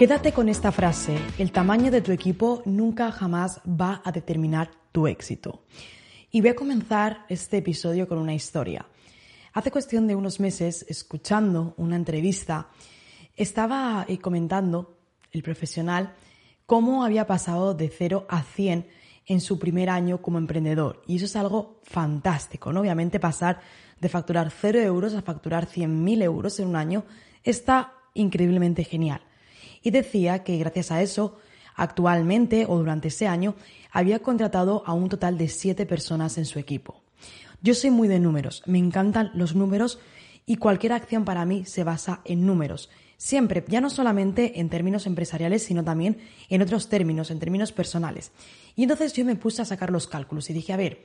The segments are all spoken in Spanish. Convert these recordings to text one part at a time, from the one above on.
Quédate con esta frase, el tamaño de tu equipo nunca jamás va a determinar tu éxito. Y voy a comenzar este episodio con una historia. Hace cuestión de unos meses, escuchando una entrevista, estaba eh, comentando el profesional cómo había pasado de 0 a 100 en su primer año como emprendedor. Y eso es algo fantástico, ¿no? Obviamente pasar de facturar 0 euros a facturar 100.000 euros en un año está increíblemente genial y decía que gracias a eso, actualmente o durante ese año, había contratado a un total de siete personas en su equipo. Yo soy muy de números, me encantan los números y cualquier acción para mí se basa en números. Siempre, ya no solamente en términos empresariales, sino también en otros términos, en términos personales. Y entonces yo me puse a sacar los cálculos y dije, a ver,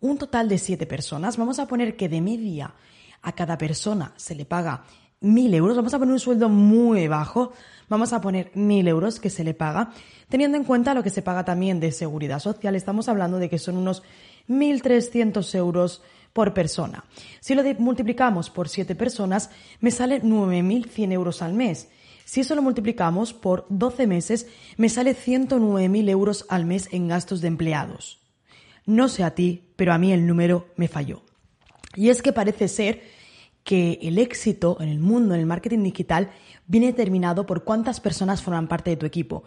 un total de siete personas, vamos a poner que de media a cada persona se le paga mil euros, vamos a poner un sueldo muy bajo, vamos a poner mil euros que se le paga, teniendo en cuenta lo que se paga también de seguridad social, estamos hablando de que son unos 1.300 euros por persona. Si lo multiplicamos por siete personas, me sale 9.100 euros al mes. Si eso lo multiplicamos por 12 meses, me sale 109.000 euros al mes en gastos de empleados. No sé a ti, pero a mí el número me falló. Y es que parece ser que el éxito en el mundo, en el marketing digital, viene determinado por cuántas personas forman parte de tu equipo.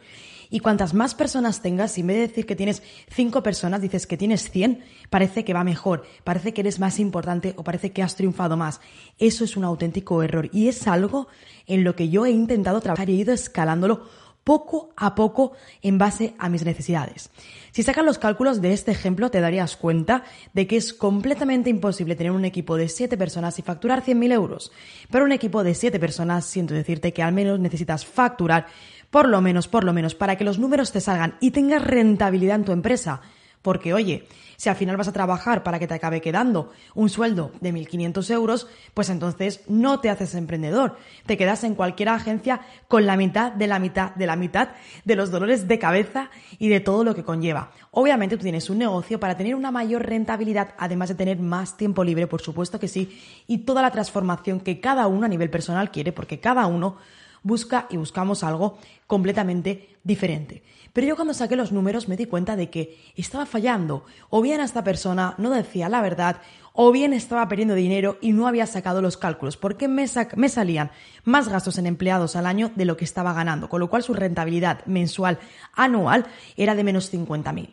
Y cuantas más personas tengas, si en vez de decir que tienes cinco personas, dices que tienes 100, parece que va mejor, parece que eres más importante o parece que has triunfado más. Eso es un auténtico error y es algo en lo que yo he intentado trabajar y he ido escalándolo poco a poco en base a mis necesidades. Si sacas los cálculos de este ejemplo, te darías cuenta de que es completamente imposible tener un equipo de 7 personas y facturar 100.000 euros. Pero un equipo de 7 personas, siento decirte que al menos necesitas facturar, por lo menos, por lo menos, para que los números te salgan y tengas rentabilidad en tu empresa. Porque, oye, si al final vas a trabajar para que te acabe quedando un sueldo de 1.500 euros, pues entonces no te haces emprendedor. Te quedas en cualquier agencia con la mitad de la mitad de la mitad de los dolores de cabeza y de todo lo que conlleva. Obviamente tú tienes un negocio para tener una mayor rentabilidad, además de tener más tiempo libre, por supuesto que sí, y toda la transformación que cada uno a nivel personal quiere, porque cada uno busca y buscamos algo completamente diferente. Pero yo cuando saqué los números me di cuenta de que estaba fallando. O bien esta persona no decía la verdad, o bien estaba perdiendo dinero y no había sacado los cálculos, porque me, salían más gastos en empleados al año de lo que estaba ganando, con lo cual su rentabilidad mensual anual era de menos 50.000.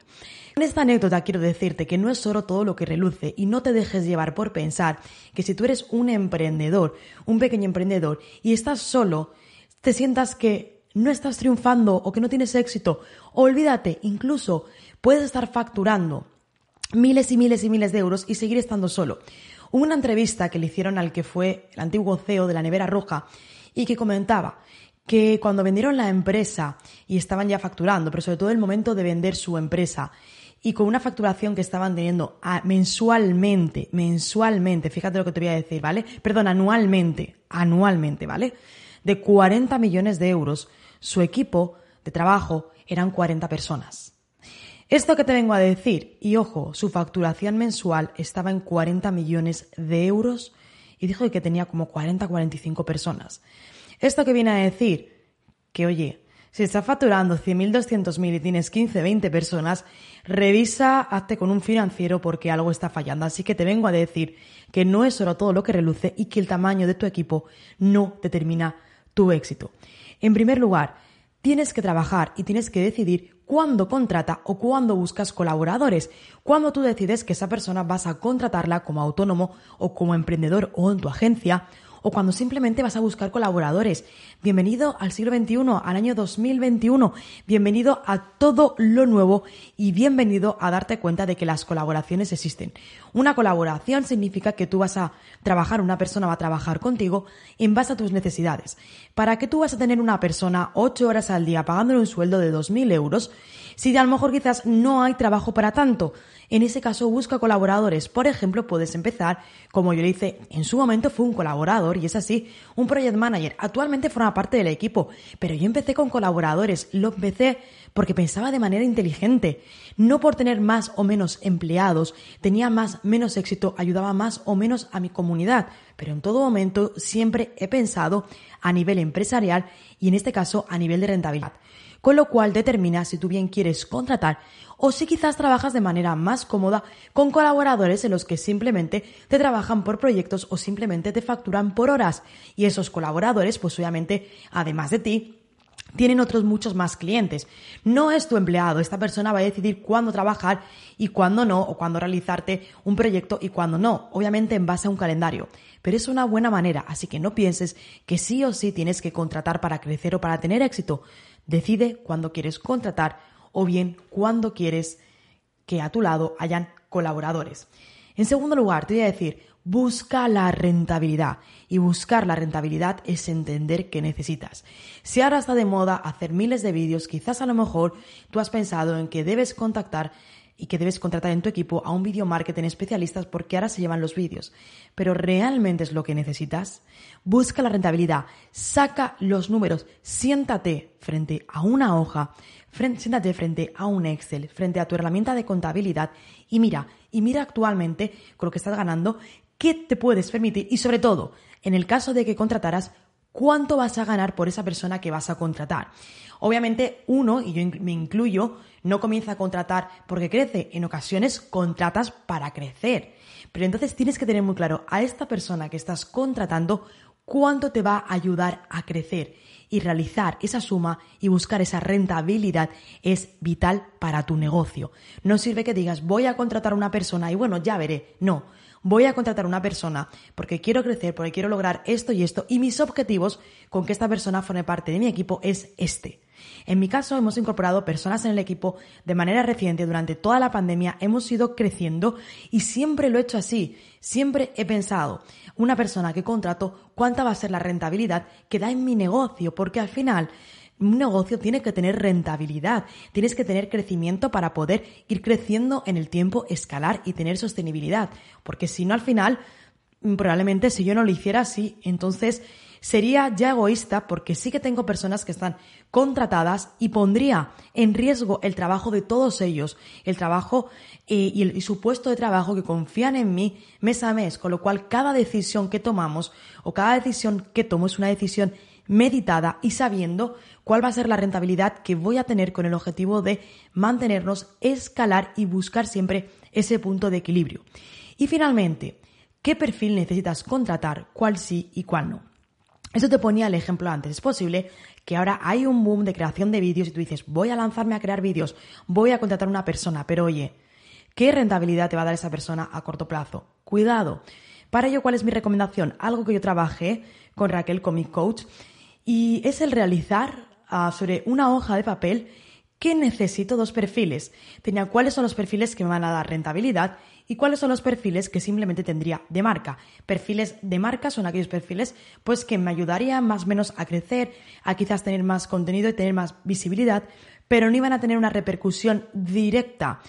En esta anécdota quiero decirte que no es oro todo lo que reluce y no te dejes llevar por pensar que si tú eres un emprendedor, un pequeño emprendedor y estás solo, te sientas que no estás triunfando o que no tienes éxito. Olvídate, incluso puedes estar facturando miles y miles y miles de euros y seguir estando solo. Hubo una entrevista que le hicieron al que fue el antiguo CEO de la Nevera Roja y que comentaba que cuando vendieron la empresa y estaban ya facturando, pero sobre todo el momento de vender su empresa, y con una facturación que estaban teniendo mensualmente, mensualmente, fíjate lo que te voy a decir, ¿vale? Perdón, anualmente, anualmente, ¿vale? De 40 millones de euros, su equipo de trabajo eran 40 personas. Esto que te vengo a decir, y ojo, su facturación mensual estaba en 40 millones de euros y dijo que tenía como 40-45 personas. Esto que viene a decir que, oye, Si estás facturando 100.000, 200.000 y tienes 15, 20 personas, revisa, hazte con un financiero porque algo está fallando. Así que te vengo a decir que no es solo todo lo que reluce y que el tamaño de tu equipo no determina tu éxito. En primer lugar, tienes que trabajar y tienes que decidir cuándo contrata o cuándo buscas colaboradores. Cuando tú decides que esa persona vas a contratarla como autónomo o como emprendedor o en tu agencia o cuando simplemente vas a buscar colaboradores. Bienvenido al siglo XXI, al año 2021. Bienvenido a todo lo nuevo y bienvenido a darte cuenta de que las colaboraciones existen. Una colaboración significa que tú vas a trabajar, una persona va a trabajar contigo en base a tus necesidades. ¿Para qué tú vas a tener una persona ocho horas al día pagándole un sueldo de 2.000 euros si a lo mejor quizás no hay trabajo para tanto? En ese caso, busca colaboradores. Por ejemplo, puedes empezar, como yo le hice, en su momento fue un colaborador y es así, un project manager. Actualmente forma parte del equipo, pero yo empecé con colaboradores. Lo empecé porque pensaba de manera inteligente, no por tener más o menos empleados, tenía más menos éxito, ayudaba más o menos a mi comunidad, pero en todo momento siempre he pensado a nivel empresarial y en este caso a nivel de rentabilidad con lo cual determina si tú bien quieres contratar o si quizás trabajas de manera más cómoda con colaboradores en los que simplemente te trabajan por proyectos o simplemente te facturan por horas. Y esos colaboradores, pues obviamente, además de ti, tienen otros muchos más clientes. No es tu empleado, esta persona va a decidir cuándo trabajar y cuándo no, o cuándo realizarte un proyecto y cuándo no, obviamente en base a un calendario. Pero es una buena manera, así que no pienses que sí o sí tienes que contratar para crecer o para tener éxito. Decide cuándo quieres contratar o bien cuándo quieres que a tu lado hayan colaboradores. En segundo lugar, te voy a decir, busca la rentabilidad. Y buscar la rentabilidad es entender qué necesitas. Si ahora está de moda hacer miles de vídeos, quizás a lo mejor tú has pensado en que debes contactar y que debes contratar en tu equipo a un video marketing especialistas porque ahora se llevan los vídeos. Pero ¿realmente es lo que necesitas? Busca la rentabilidad, saca los números, siéntate frente a una hoja, siéntate frente a un Excel, frente a tu herramienta de contabilidad y mira, y mira actualmente con lo que estás ganando, qué te puedes permitir y sobre todo, en el caso de que contrataras, cuánto vas a ganar por esa persona que vas a contratar. Obviamente, uno, y yo me incluyo, no comienza a contratar porque crece, en ocasiones contratas para crecer. Pero entonces tienes que tener muy claro a esta persona que estás contratando cuánto te va a ayudar a crecer. Y realizar esa suma y buscar esa rentabilidad es vital para tu negocio. No sirve que digas voy a contratar a una persona y bueno, ya veré. No, voy a contratar a una persona porque quiero crecer, porque quiero lograr esto y esto y mis objetivos con que esta persona forme parte de mi equipo es este. En mi caso, hemos incorporado personas en el equipo de manera reciente durante toda la pandemia, hemos ido creciendo y siempre lo he hecho así. Siempre he pensado, una persona que contrato, ¿cuánta va a ser la rentabilidad que da en mi negocio? Porque al final, un negocio tiene que tener rentabilidad, tienes que tener crecimiento para poder ir creciendo en el tiempo, escalar y tener sostenibilidad. Porque si no, al final, probablemente si yo no lo hiciera así, entonces sería ya egoísta porque sí que tengo personas que están contratadas y pondría en riesgo el trabajo de todos ellos, el trabajo eh, y, el, su puesto de trabajo que confían en mí mes a mes, con lo cual cada decisión que tomamos o cada decisión que tomo es una decisión meditada y sabiendo cuál va a ser la rentabilidad que voy a tener con el objetivo de mantenernos, escalar y buscar siempre ese punto de equilibrio. Y finalmente, ¿qué perfil necesitas contratar, cuál sí y cuál no? Eso te ponía el ejemplo antes. Es posible que ahora hay un boom de creación de vídeos y tú dices, voy a lanzarme a crear vídeos, voy a contratar a una persona, pero oye, ¿qué rentabilidad te va a dar esa persona a corto plazo? Cuidado. Para ello, ¿cuál es mi recomendación? Algo que yo trabajé con Raquel, con mi coach, y es el realizar ah, sobre una hoja de papel que necesito dos perfiles. Tenía cuáles son los perfiles que me van a dar rentabilidad y cuáles son los perfiles que simplemente tendría de marca. Perfiles de marca son aquellos perfiles pues que me ayudarían más o menos a crecer, a quizás tener más contenido y tener más visibilidad, pero no iban a tener una repercusión directa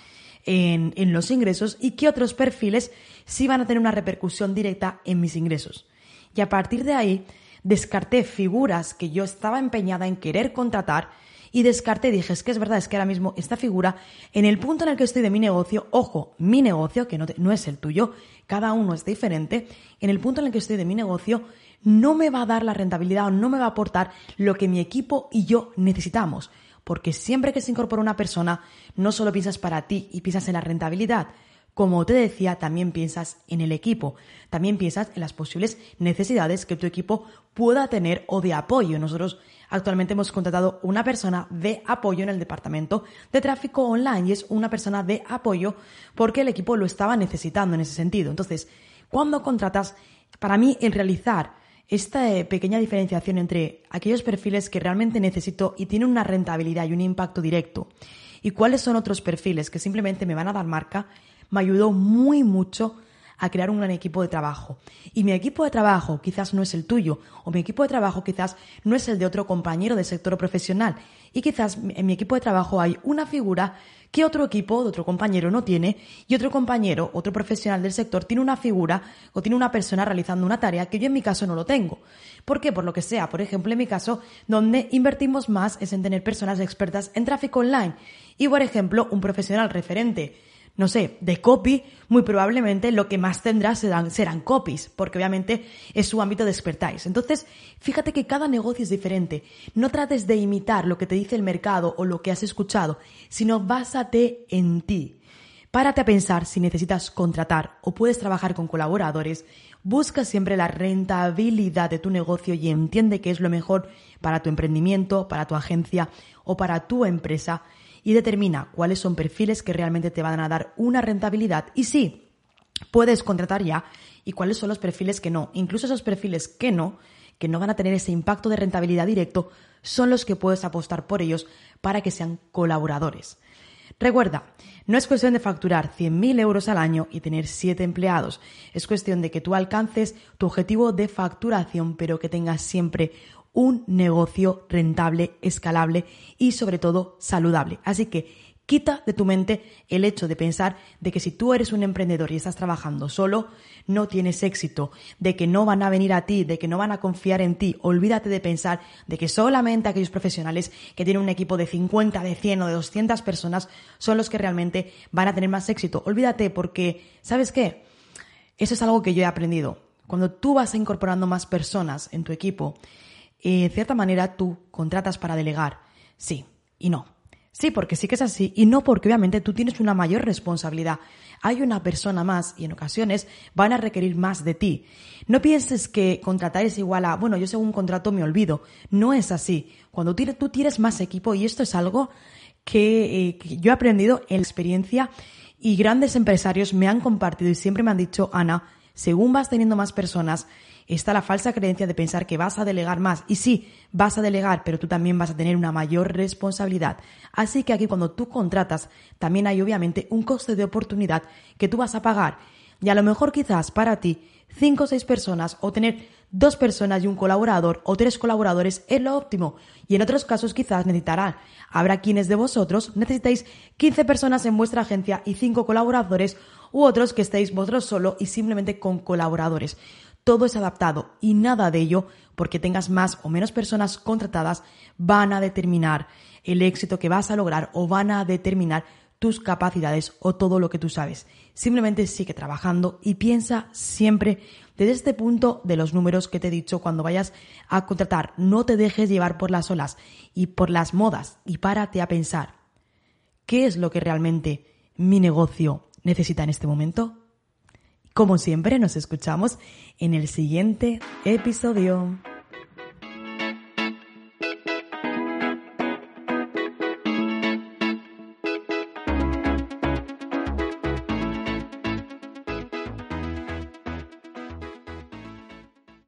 en, en los ingresos y que otros perfiles sí van a tener una repercusión directa en mis ingresos. Y a partir de ahí descarté figuras que yo estaba empeñada en querer contratar y descarté, dije, es que es verdad, es que ahora mismo esta figura, en el punto en el que estoy de mi negocio, ojo, mi negocio, que no, no es el tuyo, cada uno es diferente, en el punto en el que estoy de mi negocio, no me va a dar la rentabilidad o no me va a aportar lo que mi equipo y yo necesitamos. Porque siempre que se incorpora una persona, no solo piensas para ti y piensas en la rentabilidad, como te decía, también piensas en el equipo, también piensas en las posibles necesidades que tu equipo pueda tener o de apoyo. Nosotros actualmente hemos contratado una persona de apoyo en el departamento de tráfico online y es una persona de apoyo porque el equipo lo estaba necesitando en ese sentido. Entonces, cuando contratas, para mí el realizar esta eh, pequeña diferenciación entre aquellos perfiles que realmente necesito y tienen una rentabilidad y un impacto directo y cuáles son otros perfiles que simplemente me van a dar marca, me ayudó muy mucho a crear un gran equipo de trabajo. Y mi equipo de trabajo quizás no es el tuyo, o mi equipo de trabajo quizás no es el de otro compañero del sector profesional. Y quizás en mi equipo de trabajo hay una figura que otro equipo, de otro compañero no tiene, y otro compañero, otro profesional del sector, tiene una figura o tiene una persona realizando una tarea que yo en mi caso no lo tengo. ¿Por qué? Por lo que sea. Por ejemplo, en mi caso, donde invertimos más es en tener personas expertas en tráfico online. Y, por ejemplo, un profesional referente no sé, de copy, muy probablemente lo que más tendrá serán, serán copies, porque obviamente es su ámbito de expertise. Entonces, fíjate que cada negocio es diferente. No trates de imitar lo que te dice el mercado o lo que has escuchado, sino básate en ti. Párate a pensar si necesitas contratar o puedes trabajar con colaboradores. Busca siempre la rentabilidad de tu negocio y entiende que es lo mejor para tu emprendimiento, para tu agencia o para tu empresa y determina cuáles son perfiles que realmente te van a dar una rentabilidad y sí, puedes contratar ya y cuáles son los perfiles que no. Incluso esos perfiles que no, que no van a tener ese impacto de rentabilidad directo, son los que puedes apostar por ellos para que sean colaboradores. Recuerda, no es cuestión de facturar 100.000 euros al año y tener 7 empleados. Es cuestión de que tú alcances tu objetivo de facturación, pero que tengas siempre un negocio rentable, escalable y sobre todo saludable. Así que quita de tu mente el hecho de pensar de que si tú eres un emprendedor y estás trabajando solo, no tienes éxito, de que no van a venir a ti, de que no van a confiar en ti. Olvídate de pensar de que solamente aquellos profesionales que tienen un equipo de 50, de 100 o de 200 personas son los que realmente van a tener más éxito. Olvídate porque, ¿sabes qué? Eso es algo que yo he aprendido. Cuando tú vas incorporando más personas en tu equipo, en eh, cierta manera tú contratas para delegar. Sí y no. Sí, porque sí que es así y no porque obviamente tú tienes una mayor responsabilidad. Hay una persona más y en ocasiones van a requerir más de ti. No pienses que contratar es igual a, bueno, yo según contrato me olvido. No es así. Cuando tú tienes más equipo, y esto es algo que, eh, que yo he aprendido en la experiencia y grandes empresarios me han compartido y siempre me han dicho, Ana, según vas teniendo más personas, está la falsa creencia de pensar que vas a delegar más. Y sí, vas a delegar, pero tú también vas a tener una mayor responsabilidad. Así que aquí cuando tú contratas, también hay obviamente un coste de oportunidad que tú vas a pagar. Y a lo mejor quizás para ti, cinco o seis personas o tener dos personas y un colaborador o tres colaboradores es lo óptimo. Y en otros casos quizás necesitarán. Habrá quienes de vosotros necesitéis 15 personas en vuestra agencia y cinco colaboradores u otros que estéis vosotros solo y simplemente con colaboradores todo es adaptado y nada de ello, porque tengas más o menos personas contratadas, van a determinar el éxito que vas a lograr o van a determinar tus capacidades o todo lo que tú sabes. Simplemente sigue trabajando y piensa siempre desde este punto de los números que te he dicho cuando vayas a contratar. No te dejes llevar por las olas y por las modas y párate a pensar, ¿qué es lo que realmente mi negocio necesita en este momento? Como siempre, nos escuchamos en el siguiente episodio.